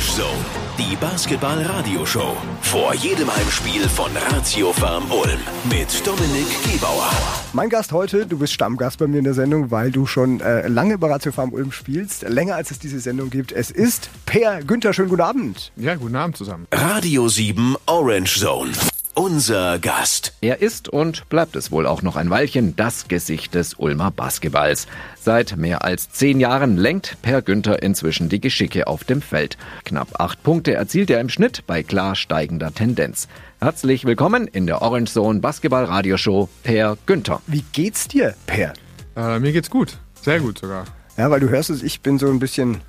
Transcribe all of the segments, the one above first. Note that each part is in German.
Orange Zone, die Basketball-Radio-Show. Vor jedem Heimspiel von Ratio Farm Ulm mit Dominik Gebauer. Mein Gast heute, du bist Stammgast bei mir in der Sendung, weil du schon äh, lange bei Ratio Farm Ulm spielst. Länger als es diese Sendung gibt. Es ist Per Günther. Schönen guten Abend. Ja, guten Abend zusammen. Radio 7 Orange Zone. Unser Gast. Er ist und bleibt es wohl auch noch ein Weilchen das Gesicht des Ulmer Basketballs. Seit mehr als zehn Jahren lenkt Per Günther inzwischen die Geschicke auf dem Feld. Knapp acht Punkte erzielt er im Schnitt bei klar steigender Tendenz. Herzlich willkommen in der Orange Zone Basketball Radioshow Per Günther. Wie geht's dir, Per? Äh, mir geht's gut. Sehr gut sogar. Ja, weil du hörst es, ich bin so ein bisschen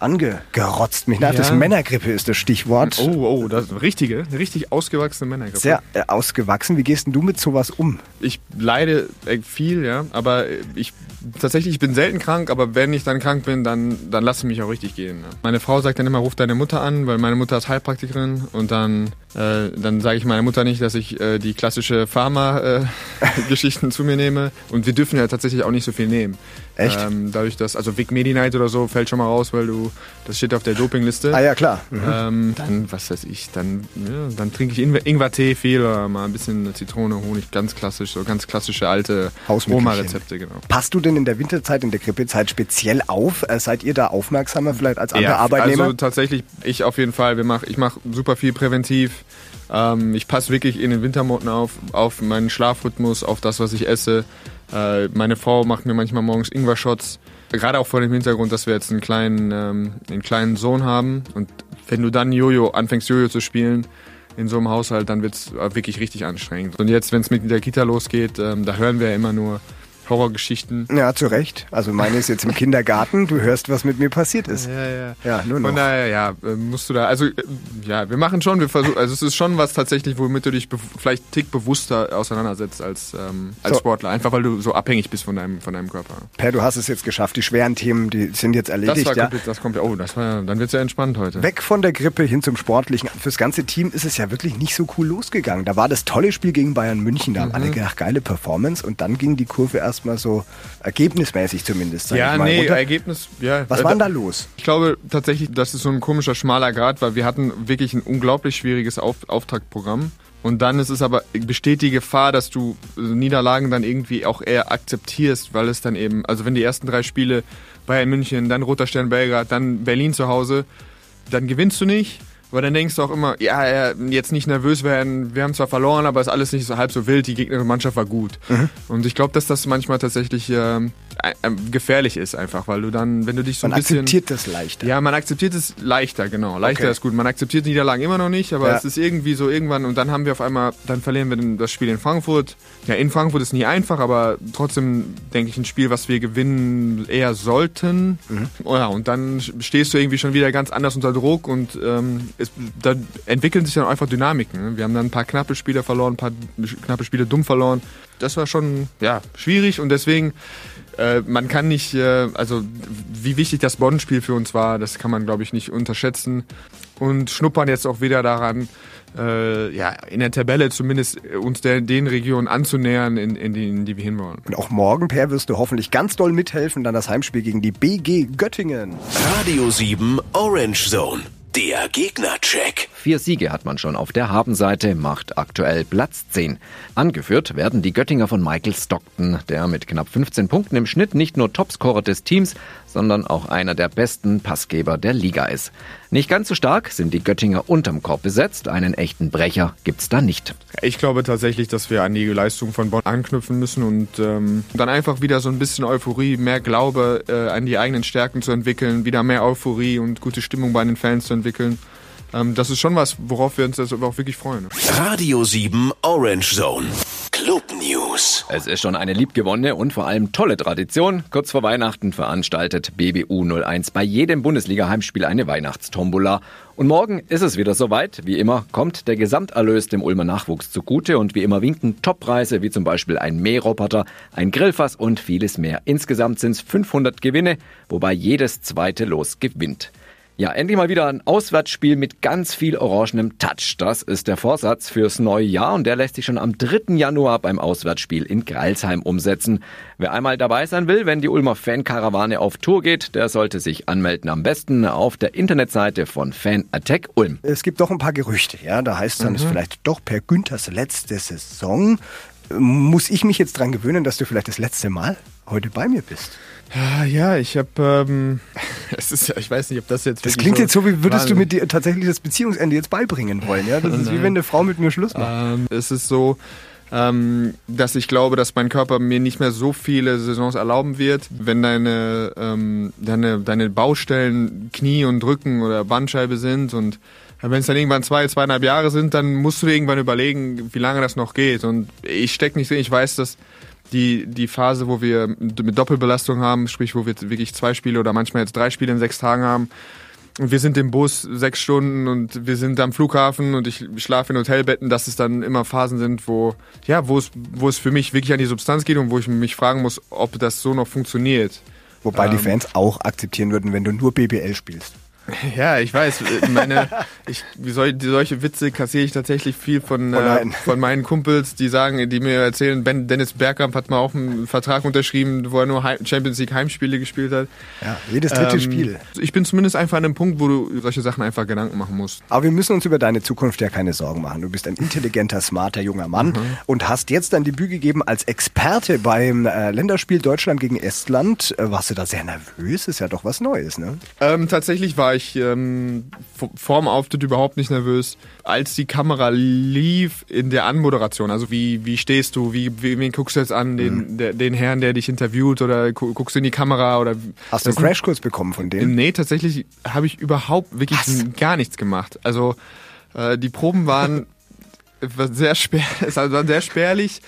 angerotzt. Mich nervt Ja. das Männergrippe ist das Stichwort. Oh, oh, das richtige, richtig ausgewachsene Männergrippe. Sehr äh, ausgewachsen. Wie gehst denn du mit sowas um? Ich leide äh, viel, ja, aber äh, ich tatsächlich ich bin selten krank, aber wenn ich dann krank bin, dann, dann lasse ich mich auch richtig gehen. Ja. Meine Frau sagt dann immer, ruf deine Mutter an, weil meine Mutter ist Heilpraktikerin und dann, äh, dann sage ich meiner Mutter nicht, dass ich äh, die klassische Pharma-Geschichten zu mir nehme und wir dürfen ja tatsächlich auch nicht so viel nehmen. Echt? Ähm, dadurch, dass, also Vic Medi-Night oder so fällt schon mal raus, weil du, das steht auf der Dopingliste. Ah ja, klar. Mhm. Ähm, dann, was weiß ich, dann, ja, dann trinke ich Ingwer- Ingwertee viel oder mal ein bisschen Zitrone, Honig, ganz klassisch, so ganz klassische alte. Oma-Rezepte, genau. Passt du denn in der Winterzeit, in der Grippezeit speziell auf? Äh, seid ihr da aufmerksamer vielleicht als andere Ja, Arbeitnehmer? Also tatsächlich, ich auf jeden Fall. Wir mach, ich mache super viel präventiv. Ähm, ich passe wirklich in den Wintermonaten auf, auf meinen Schlafrhythmus, auf das, was ich esse. Äh, meine Frau macht mir manchmal morgens Ingwer-Shots. Gerade auch vor dem Hintergrund, dass wir jetzt einen kleinen, ähm, einen kleinen Sohn haben. Und wenn du dann Jojo anfängst, Jojo zu spielen, in so einem Haushalt, dann wird's äh, wirklich richtig anstrengend. Und jetzt, wenn es mit der Kita losgeht, ähm, da hören wir ja immer nur Horrorgeschichten. ja, zu Recht. Also meine ist jetzt im Kindergarten. Du hörst, was mit mir passiert ist. Ja, ja. Ja, nur noch. Von daher, ja, äh, musst du da, also, äh, ja, wir machen schon, wir versuchen, also es ist schon was tatsächlich, womit du dich vielleicht Tick bewusster auseinandersetzt als, ähm, als So. Sportler. Einfach weil du so abhängig bist von deinem, von deinem Körper. Per, du hast es jetzt geschafft. Die schweren Themen, die sind jetzt Das erledigt. war ja? komplett, das kommt, oh, das war, dann wird's ja entspannt heute. Weg von der Grippe hin zum Sportlichen. Fürs ganze Team ist es ja wirklich nicht so cool losgegangen. Da war das tolle Spiel gegen Bayern München. Da haben Mhm. alle gedacht, geile Performance. Und dann ging die Kurve erstmal so ergebnismäßig zumindest. Ja, nee, runter. Ergebnis, ja. Was äh, war denn da los? Ich glaube tatsächlich, das ist so ein komischer schmaler Grad, weil wir hatten wirklich ein unglaublich schwieriges Auf Auftaktprogramm. Und dann ist es aber, besteht die Gefahr, dass du äh, Niederlagen dann irgendwie auch eher akzeptierst, weil es dann eben, also wenn die ersten drei Spiele Bayern München, dann Roter Stern Belgrad, dann Berlin zu Hause, dann gewinnst du nicht. Aber dann denkst du auch immer, ja, jetzt nicht nervös werden, wir haben zwar verloren, aber ist alles nicht so halb so wild, die gegnerische Mannschaft war gut. Mhm. Und ich glaube, dass das manchmal tatsächlich ähm, gefährlich ist einfach, weil du dann, wenn du dich so Man ein bisschen... akzeptiert das leichter. Ja, man akzeptiert es leichter, genau. Leichter Okay. ist gut. Man akzeptiert Niederlagen immer noch nicht, aber Ja. es ist irgendwie so irgendwann und dann haben wir auf einmal, dann verlieren wir das Spiel in Frankfurt. Ja, in Frankfurt ist nie einfach, aber trotzdem denke ich ein Spiel, was wir gewinnen eher sollten. Mhm. Ja, und dann stehst du irgendwie schon wieder ganz anders unter Druck und ähm, es, da entwickeln sich dann einfach Dynamiken. Ne? Wir haben dann ein paar knappe Spiele verloren, ein paar knappe Spiele dumm verloren. Das war schon ja schwierig und deswegen äh, man kann nicht, äh, also wie wichtig das Bonn-Spiel für uns war, das kann man, glaube ich, nicht unterschätzen. Und schnuppern jetzt auch wieder daran, äh, ja, in der Tabelle zumindest äh, uns der, den Regionen anzunähern, in, in, die, in die wir hinwollen. Und auch morgen, Per, wirst du hoffentlich ganz doll mithelfen. Dann das Heimspiel gegen die BG Göttingen. Radio 7 Orange Zone, der Gegnercheck. Vier Siege hat man schon auf der Habenseite, macht aktuell Platz 10. Angeführt werden die Göttinger von Michael Stockton, der mit knapp 15 Punkten im Schnitt nicht nur Topscorer des Teams, sondern auch einer der besten Passgeber der Liga ist. Nicht ganz so stark sind die Göttinger unterm Korb besetzt, einen echten Brecher gibt's da nicht. Ich glaube tatsächlich, dass wir an die Leistung von Bonn anknüpfen müssen und ähm, dann einfach wieder so ein bisschen Euphorie, mehr Glaube äh, an die eigenen Stärken zu entwickeln, wieder mehr Euphorie und gute Stimmung bei den Fans zu entwickeln. Ähm, das ist schon was, worauf wir uns jetzt auch wirklich freuen. Radio 7 Orange Zone, News. Es ist schon eine liebgewonnene und vor allem tolle Tradition. Kurz vor Weihnachten veranstaltet BBU 01 bei jedem Bundesliga-Heimspiel eine Weihnachtstombola. Und morgen ist es wieder soweit. Wie immer kommt der Gesamterlös dem Ulmer Nachwuchs zugute und wie immer winken Toppreise wie zum Beispiel ein Mähroboter, ein Grillfass und vieles mehr. Insgesamt sind es 500 Gewinne, wobei jedes zweite Los gewinnt. Ja, endlich mal wieder ein Auswärtsspiel mit ganz viel orangenem Touch. Das ist der Vorsatz fürs neue Jahr und der lässt sich schon am 3. Januar beim Auswärtsspiel in Greilsheim umsetzen. Wer einmal dabei sein will, wenn die Ulmer Fankarawane auf Tour geht, der sollte sich anmelden. Am besten auf der Internetseite von Fan Attack Ulm. Es gibt doch ein paar Gerüchte, ja. Da heißt es dann, es ist vielleicht doch Per Günthers letzte Saison. Muss ich mich jetzt dran gewöhnen, dass du vielleicht das letzte Mal heute bei mir bist? Ja, ich habe, ähm, es ist ja, ich weiß nicht, ob das jetzt. Das klingt so jetzt so, wie würdest du mit dir tatsächlich das Beziehungsende jetzt beibringen wollen, ja? Das ist wie wenn eine Frau mit mir Schluss macht. Ähm, es ist so, ähm, dass ich glaube, dass mein Körper mir nicht mehr so viele Saisons erlauben wird, wenn deine, ähm, deine, deine Baustellen Knie und Rücken oder Bandscheibe sind und wenn es dann irgendwann zwei, zweieinhalb Jahre sind, dann musst du dir irgendwann überlegen, wie lange das noch geht. Und ich stecke nicht drin. Ich weiß, dass die, die Phase, wo wir mit Doppelbelastung haben, sprich, wo wir wirklich zwei Spiele oder manchmal jetzt drei Spiele in sechs Tagen haben, und wir sind im Bus sechs Stunden und wir sind am Flughafen und ich schlafe in Hotelbetten, dass es dann immer Phasen sind, wo, ja, wo es, wo es für mich wirklich an die Substanz geht und wo ich mich fragen muss, ob das so noch funktioniert. Wobei die ähm, Fans auch akzeptieren würden, wenn du nur BBL spielst. Ja, ich weiß. äh, Meine, ich, wie soll, die, solche Witze kassiere ich tatsächlich viel von, Oh äh, von meinen Kumpels, die sagen, die mir erzählen, ben, Dennis Bergkamp hat mal auch einen Vertrag unterschrieben, wo er nur Champions League Heimspiele gespielt hat. Ja, jedes dritte Ähm, Spiel. Ich bin zumindest einfach an einem Punkt, wo du solche Sachen einfach Gedanken machen musst. Aber wir müssen uns über deine Zukunft ja keine Sorgen machen. Du bist ein intelligenter, smarter junger Mann Mhm. und hast jetzt dein Debüt gegeben als Experte beim äh, Länderspiel Deutschland gegen Estland. Äh, warst du da sehr nervös? Ist ja doch was Neues, ne? Ähm, tatsächlich war ich ähm, vorm Auftritt überhaupt nicht nervös. Als die Kamera lief in der Anmoderation, also wie, wie stehst du, wie, wie wen guckst du jetzt an, Mhm. den, der, den Herrn, der dich interviewt oder gu guckst du in die Kamera oder Hast du einen Crashkurs bekommen von denen? Nee, tatsächlich habe ich überhaupt wirklich Was? gar nichts gemacht. Also äh, die Proben waren war sehr spär, war sehr spärlich.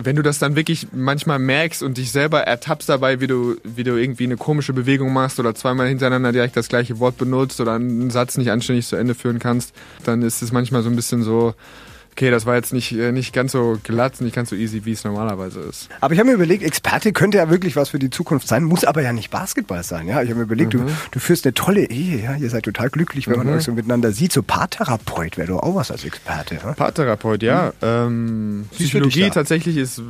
Wenn du das dann wirklich manchmal merkst und dich selber ertappst dabei, wie du, wie du irgendwie eine komische Bewegung machst oder zweimal hintereinander direkt das gleiche Wort benutzt oder einen Satz nicht anständig zu Ende führen kannst, dann ist es manchmal so ein bisschen so, okay, das war jetzt nicht, äh, nicht ganz so glatt, nicht ganz so easy, wie es normalerweise ist. Aber ich habe mir überlegt, Experte könnte ja wirklich was für die Zukunft sein, muss aber ja nicht Basketball sein. Ja, ich habe mir überlegt, Mhm. du, du führst eine tolle Ehe, ja, ihr seid total glücklich, wenn man euch so miteinander sieht. So Paartherapeut wäre doch auch was als Experte. Ja? Paartherapeut, ja. Ähm, du dich Psychologie tatsächlich ist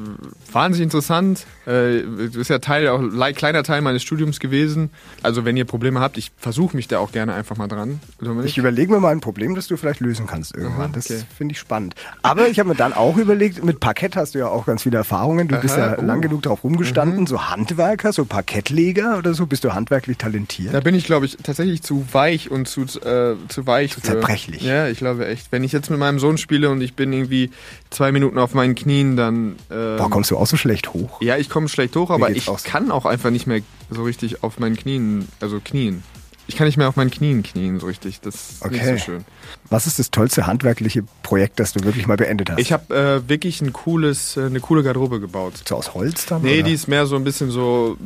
wahnsinnig interessant. Äh, ist ja Teil, auch ein kleiner Teil meines Studiums gewesen. Also wenn ihr Probleme habt, ich versuche mich da auch gerne einfach mal dran. Dominik. Ich überlege mir mal ein Problem, das du vielleicht lösen kannst irgendwann. Das okay. finde ich spannend. Aber ich habe mir dann auch überlegt, mit Parkett hast du ja auch ganz viele Erfahrungen. Du bist Aha, ja oh. lang genug drauf rumgestanden. So Handwerker, so Parkettleger oder so. Bist du handwerklich talentiert? Da bin ich, glaube ich, tatsächlich zu weich und zu, äh, zu weich. Zu zerbrechlich. Ja, ich glaube echt. Wenn ich jetzt mit meinem Sohn spiele und ich bin irgendwie zwei Minuten auf meinen Knien, dann... Ähm, Boah, kommst du auch so schlecht hoch? ja, ich komme schlecht hoch, aber ich auch so. kann auch einfach nicht mehr so richtig auf meinen Knien, also knien. Ich kann nicht mehr auf meinen Knien knien so richtig. Das ist Okay. nicht so schön. Was ist das tollste handwerkliche Projekt, das du wirklich mal beendet hast? Ich habe äh, wirklich ein cooles, äh, eine coole Garderobe gebaut. so aus Holz dann? Nee, oder? die ist mehr so ein bisschen so,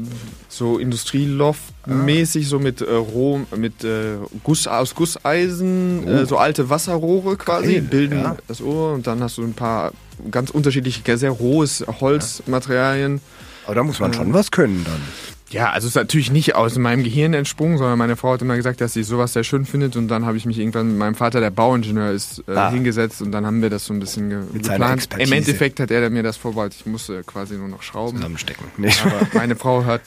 so Industrieloft-mäßig, so mit äh, Roh, mit äh, Guss, aus Gusseisen, äh, so alte Wasserrohre quasi, Oh. Geil, bilden ja. das Ohr und dann hast du ein paar ganz unterschiedliche, sehr rohes Holzmaterialien. Aber da muss man schon was können dann. Ja, also es ist natürlich nicht aus meinem Gehirn entsprungen, sondern meine Frau hat immer gesagt, dass sie sowas sehr schön findet und dann habe ich mich irgendwann mit meinem Vater, der Bauingenieur ist, äh, Ah. hingesetzt und dann haben wir das so ein bisschen ge Mit geplant. Im Endeffekt hat er mir das vorbereitet, ich musste quasi nur noch schrauben. Zusammenstecken. Nee. Aber meine Frau äh,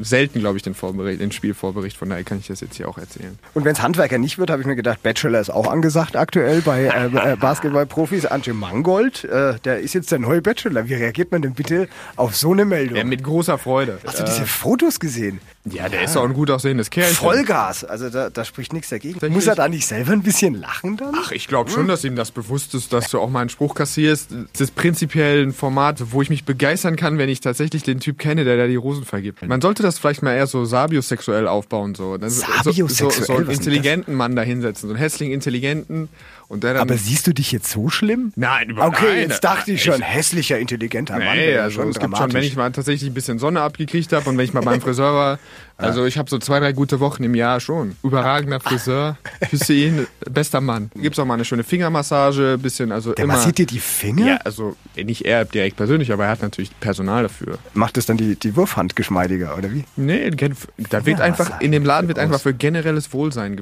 selten, glaube ich, den, Vorbericht, den Spielvorbericht, von daher kann ich das jetzt hier auch erzählen. Und wenn es Handwerker nicht wird, habe ich mir gedacht, Bachelor ist auch angesagt aktuell bei äh, äh, Basketballprofis. Ante Mangold, äh, der ist jetzt der neue Bachelor. Wie reagiert man denn bitte auf so eine Meldung? Ja, mit großer Freude. Hast du diese Fotos gesehen? Ja, der ist auch ein gut aussehendes Kerl. Vollgas, also da, da spricht nichts dagegen. Tatsächlich- Muss er da nicht selber ein bisschen lachen dann? Ach, ich glaube schon, dass ihm das bewusst ist, dass du auch mal einen Spruch kassierst. Das ist prinzipiell ein Format, wo ich mich begeistern kann, wenn ich tatsächlich den Typ kenne, der da die Rosen vergibt. Man sollte das vielleicht mal eher so sabiosexuell aufbauen. So, Dann so, so, so, Sabiosexuell? so einen intelligenten Mann da hinsetzen, so einen hässlichen Intelligenten Aber siehst du dich jetzt so schlimm? Nein, überhaupt Okay, nein. jetzt dachte ich schon, hässlicher, intelligenter Mann. Nee, also schon es gibt schon, wenn ich mal tatsächlich ein bisschen Sonne abgekriegt habe und wenn ich mal beim Friseur war, also ich habe so zwei, drei gute Wochen im Jahr schon. Überragender Friseur, Hussein, bester Mann. Gibt's auch mal eine schöne Fingermassage, bisschen, also Der immer. massiert dir die Finger? ja, also nicht er direkt persönlich, aber er hat natürlich Personal dafür. Macht es dann die, die Wurfhand geschmeidiger, oder wie? Nee, da wird einfach, in dem Laden wird einfach für generelles Wohlsein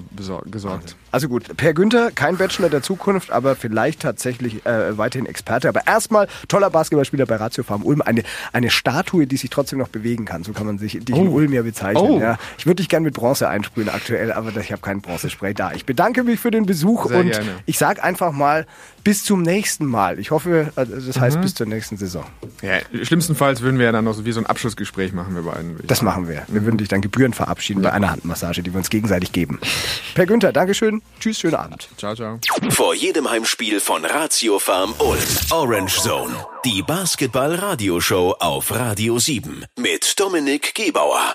gesorgt. Also gut, Per Günther, kein Bachelor der Zukunft, aber vielleicht tatsächlich äh, weiterhin Experte. Aber erstmal toller Basketballspieler bei Ratio Farm Ulm. Eine, eine Statue, die sich trotzdem noch bewegen kann. So kann man sich dich in Oh. Ulm ja bezeichnen. Oh. Ja. Ich würde dich gerne mit Bronze einsprühen aktuell, aber ich habe keinen Bronzespray da. Ich bedanke mich für den Besuch Sehr und gerne. ich sage einfach mal bis zum nächsten Mal. Ich hoffe, äh, das heißt Mhm. bis zur nächsten Saison. Ja, schlimmstenfalls würden wir ja dann noch so wie so ein Abschlussgespräch machen, wir beiden. Das sagen. machen wir. Wir würden dich dann Gebühren verabschieden bei einer Handmassage, die wir uns gegenseitig geben. Per Günther, Dankeschön. Tschüss, schönen Abend. Ciao, ciao. Vor jedem Heimspiel von Ratio Farm Ulm. Orange Zone. Die Basketball-Radioshow auf Radio 7. Mit Dominik Gebauer.